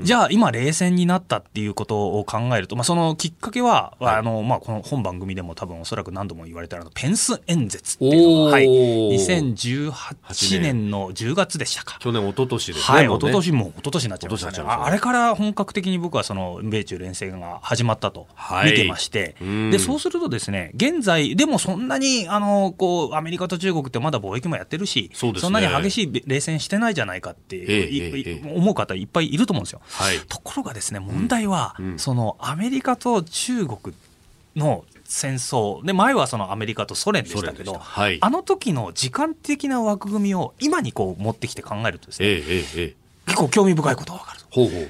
S3: じゃあ今冷戦になったっていうことを考えると、まあ、そのきっかけは、はい、あの、まあ、この本番組でも多分おそらく何度も言われたのペンス演説っていうのが、はい、2018年の10月でしたか。
S1: 去年、一昨年ですね。
S3: はい、一昨年も一昨年になっちゃいましたね。あれから本格的に僕はその米中連戦が始まったと見てまして、はい、で、そうするとですね、現在、でもそんなに、あの、こう、アメリカと中国ってまだ貿易もやってるし、そ、ね,、んなに激しい冷戦してないじゃないかって、ええ、思う方いっぱいいると思うんですよ。はい、ところがですね、問題は、うん、そのアメリカと中国の戦争で前はそのアメリカとソ連でしたけど、はい、あの時の時間的な枠組みを今にこう持ってきて考えるとですね、えええ結構興味深いことが分かる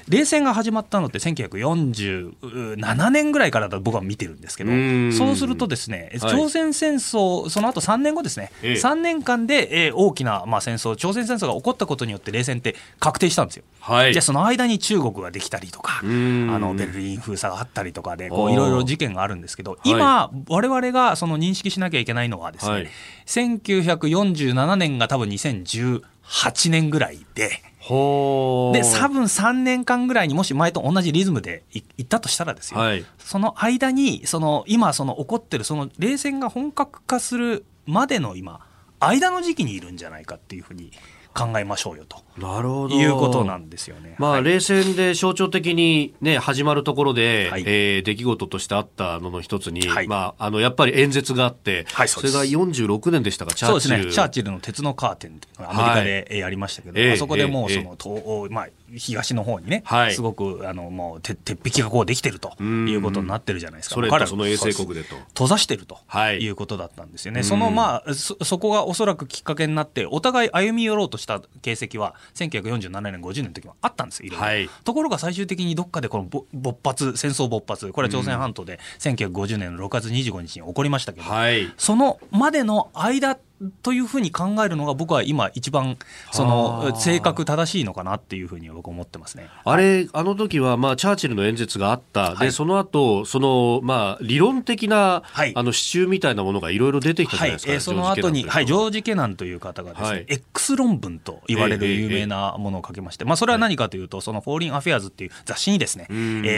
S3: 冷戦が始まったのって1947年ぐらいからだと僕は見てるんですけどそうするとですね、朝鮮戦争その後3年後ですね、ええ、3年間で、えー、大きな、まあ、戦争朝鮮戦争が起こったことによって冷戦って確定したんですよ。はい、じゃあその間に中国ができたりとかあのベルリン封鎖があったりとかでい。ろいろ事件があるんですけど今、われわれがその認識しなきゃいけないのはですね、はい、1947年が多分2018年ぐらいで。で、多分3年間ぐらいにもし前と同じリズムでいったとしたらですよ、はい、その間に、その今、その起こってる、その冷戦が本格化するまでの今、間の時期にいるんじゃないかっていうふうに考えましょうよと。なるほど。いうことなんですよね。
S1: まあ、はい、冷戦で象徴的にね、始まるところで、はい、えー、出来事としてあったのの一つに、はい、まあ、あの、やっぱり演説があって、はい、それが46年でしたか、
S3: チャーチル。そうですね、チャーチルの鉄のカーテンっていうのがアメリカでやりましたけど、はい、あそこでもうその、東欧、まあ、東の方にね、はい、すごくあのもう鉄壁がこうできてるということになってるじゃないですか。
S1: それその衛星国でと。
S3: 閉ざしてるとい。うことだったんですよね。そのまあそ、そこがおそらくきっかけになって、お互い歩み寄ろうとした形跡は、1947年、50年の時もあったんですよ、はい、ところが最終的にどっかでこの勃発、戦争勃発、これは朝鮮半島で1950年の6月25日に起こりましたけど、はい、そのまでの間というふうに考えるのが僕は今一番その正確正しいのかなっていうふうに僕は思ってますね。
S1: あれ、あの時はまあチャーチルの演説があった。で、その後、そのまあ理論的な、はい、あの支柱みたいなものがいろいろ出てきたじゃないですか。はい、
S3: えー、その後に、はい、ジョージ・ケナンという方がですね、はい、X 論文と言われる有名なものを書きまして、まあそれは何かというと、そのフォーリン・アフェアーズっていう雑誌にですね、え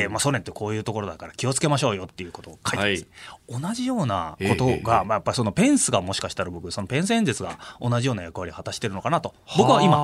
S3: ー、まあソ連ってこういうところだから気をつけましょうよっていうことを書いてます。はい、同じようなことが、まあやっぱりそのペンスがもしかしたら僕、そのペンス演説が同じような役割を果たしているのかなと僕は今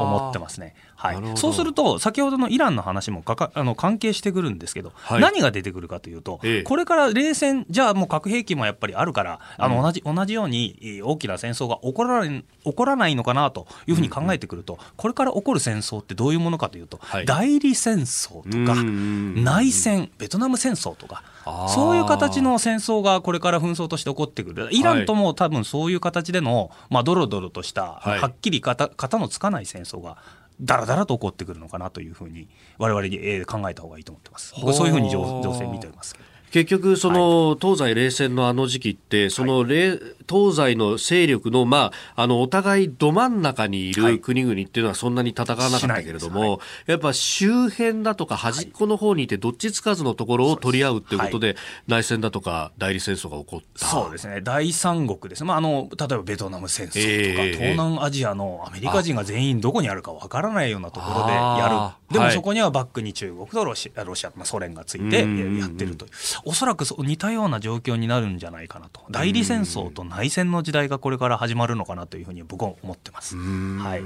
S3: 思ってますね。はい、そうすると先ほどのイランの話もかかあの関係してくるんですけど、はい、何が出てくるかというと、ええ、これから冷戦じゃあもう核兵器もやっぱりあるからあの同じ同じように大きな戦争が起こらない起こらないのかなというふうに考えてくると、うん。うん、これから起こる戦争ってどういうものかというと、はい、代理戦争とか内戦ベトナム戦争とかそういう形の戦争がこれから紛争として起こってくる。イランとも多分そういう形での、まあ、ドロドロとした、はっきり型型のつかない戦争がだらだらと起こってくるのかなというふうに我々に、え考えた方がいいと思ってます。僕はそういうふうに情勢見ておりますけど。
S1: 結局、その、東西冷戦のあの時期って、その、東西の勢力の、まあ、あの、お互いど真ん中にいる国々っていうのはそんなに戦わなかったけれども、やっぱ周辺だとか端っこの方にいて、どっちつかずのところを取り合うっていうことで、内戦だとか代理戦争が起こった。
S3: そうですね、第三国です、まあ、あの例えばベトナム戦争とか、えー、東南アジアのアメリカ人が全員どこにあるかわからないようなところでやる、でもそこにはバックに中国とロシア、ロシアまあ、ソ連がついてやってるという。おそらく似たような状況になるんじゃないかなと。代理戦争と内戦の時代がこれから始まるのかなというふうに僕は思ってます。はい、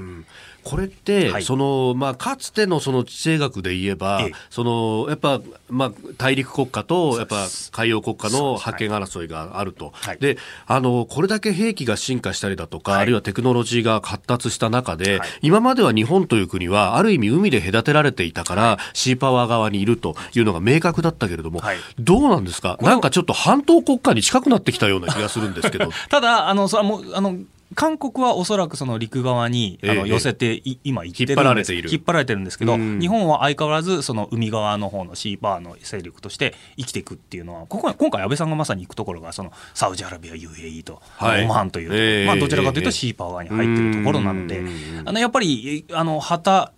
S1: これって、はい、そのまあ、かつてのその地政学で言えば、ええ、そのやっぱ、まあ、大陸国家とやっぱ海洋国家の覇権争いがあると、はい、であのこれだけ兵器が進化したりだとか、はい、あるいはテクノロジーが発達した中で、今までは日本という国はある意味海で隔てられていたから、シーパワー側にいるというのが明確だったけれども、どうなんですか？なんかちょっと半島国家に近くなってきたような気がするんですけど。
S3: ただ、あの、それはもう、あの、韓国はおそらくその陸側に、あの寄せて、今行ってるんです。引っ張られてる。んですけど、日本は相変わらずその海側の方のシーパーの勢力として生きていくっていうのはここ今回安倍さんがまさに行くところがそのサウジアラビア UAE と、はい、オマーンという、えー、まあ、どちらかというとシーパー側に入ってるところなので、あのやっぱりあの旗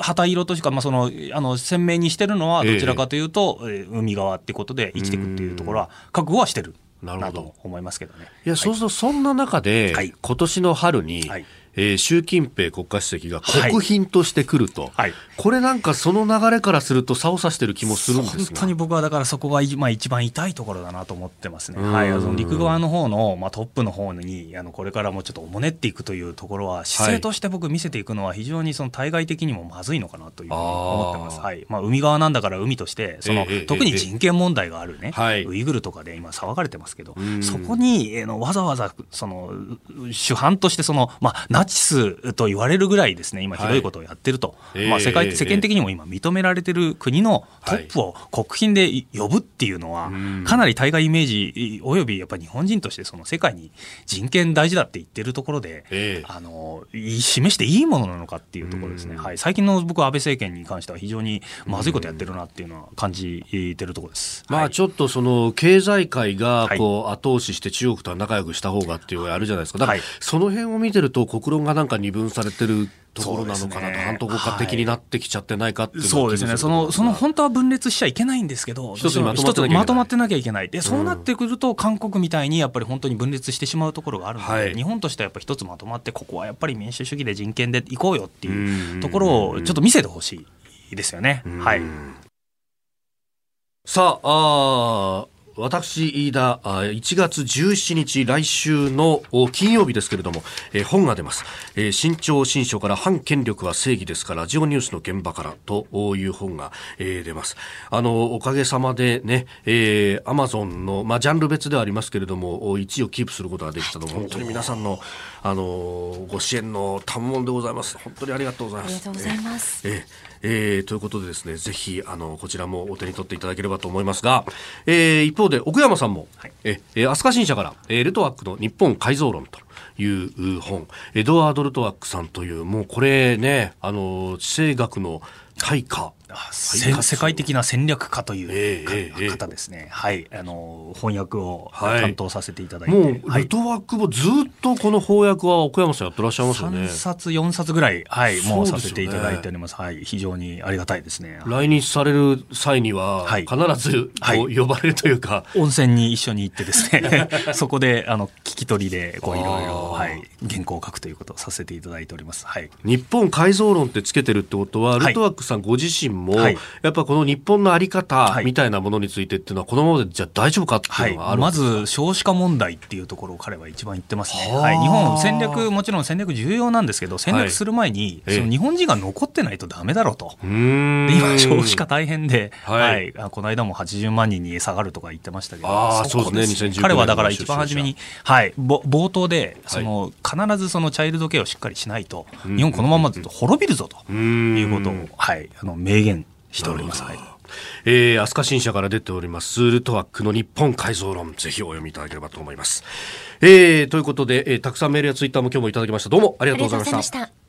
S3: 旗色としか、まあ、そのあの鮮明にしてるのはどちらかというと、えー、海側ってことで生きていくっていうところは覚悟はしてるなと思いますけどね。
S1: いや、そうするとそんな中で、はい、今年の春に、はいえー、習近平国家主席が国賓として来ると、はい。はい、これなんかその流れからすると差をさしてる気もするんです
S3: 本当に僕はだからそこが、まあ、一番痛いところだなと思ってますね、はい、あの陸側の方の、まあ、トップの方にあのこれからもちょっとおもねっていくというところは姿勢として僕見せていくのは非常にその対外的にもまずいのかなというふうに思ってます、はい。まあ、海側なんだから海としてその、えー、特に人権問題があるね、えー、ウイグルとかで今騒がれてますけど、そこに、えー、のわざわざその主犯としてその、まあ、ナチスと言われるぐらいですね今ひどいことをやってると、はい、まあ、世界世間的にも今認められてる国のトップを国賓で呼ぶっていうのは、かなり対外イメージおよびやっぱり日本人としてその世界に人権大事だって言ってるところで、あの示していいものなのかっていうところですね、はい、最近の僕は安倍政権に関しては非常にまずいことやってるなっていうのは感じてるところです、
S1: まあ、ちょっとその経済界がこう後押しして中国とは仲良くした方がっていうあるじゃないですか。だからその辺を見てると国論がなんか二分されてるところなのかなと、半島国家的になってきちゃってないかっていう
S3: そうですね、そのその本当は分裂しちゃいけないんですけど、
S1: 一つにま
S3: とまってなきゃいけない、でそうなってくると、韓国みたいにやっぱり本当に分裂してしまうところがあるので、はい、日本としてはやっぱり一つまとまって、ここはやっぱり民主主義で人権でいこうよっていうところをちょっと見せてほしいですよね。はい。
S1: さああ私、飯田、1月17日、来週の金曜日ですけれども、えー、本が出ます。えー、新潮新書から反権力は正義ですから、ジオニュースの現場からという本が、えー、出ます。あの、おかげさまでね、えー、アマゾンの、まあ、ジャンル別ではありますけれども、1位をキープすることができたのも、本当に皆さんの、あの、ご支援の賜物でございます。本当にありがとうございます。ありがとうございます。えーえー、ということでですね、ぜひ、あの、こちらもお手に取っていただければと思いますが、えー、一方で、奥山さんも、はい、え、えー、飛鳥新社から、えー、ルトワックの日本改造論と、いう本、エドワード・ルトワックさんという、もうこれね、あの、地政学の大家
S3: 世界的な戦略家という方ですね、はい、あの翻訳を担当させていただいて、
S1: はい、もうルトワックもずっとこの翻訳は奥山さんやってらっしゃいますよね。3
S3: 冊4冊ぐらい、はい、もうさせていただいております、はい、非常にありがたいですね。
S1: 来日される際には、必ずこう呼ばれるというか、
S3: 温泉に一緒に行ってですね。そこであの聞き取りでこういろいろ、はい、原稿を書くということをさせていただいております、はい、
S1: 日本改造論ってつけてるってことは、ルトワックさんご自身も、はい、やっぱこの日本のあり方みたいなものについてっていうのは、このままでじゃ大丈夫かっていうのがある、
S3: はい、まず少子化問題っていうところを彼は一番言ってますね。はい、日本戦略、もちろん戦略重要なんですけど、戦略する前に、その日本人が残ってないとだめだろうと。で今、少子化大変で、はい、はい、この間も80万人に下がるとか言ってましたけど、
S1: あそうですね、
S3: 彼はだから一番初めに、はい、冒頭でその、必ずそのチャイルドケアをしっかりしないと、日本このままだと滅びるぞということを、はい、あの明言しております。はい
S1: えー、飛鳥新社から出ております、ルトワックの日本改造論、ぜひお読みいただければと思います。えー、ということで、えー、たくさんメールやツイッターも今日もいただきました。どうもありがとうございました。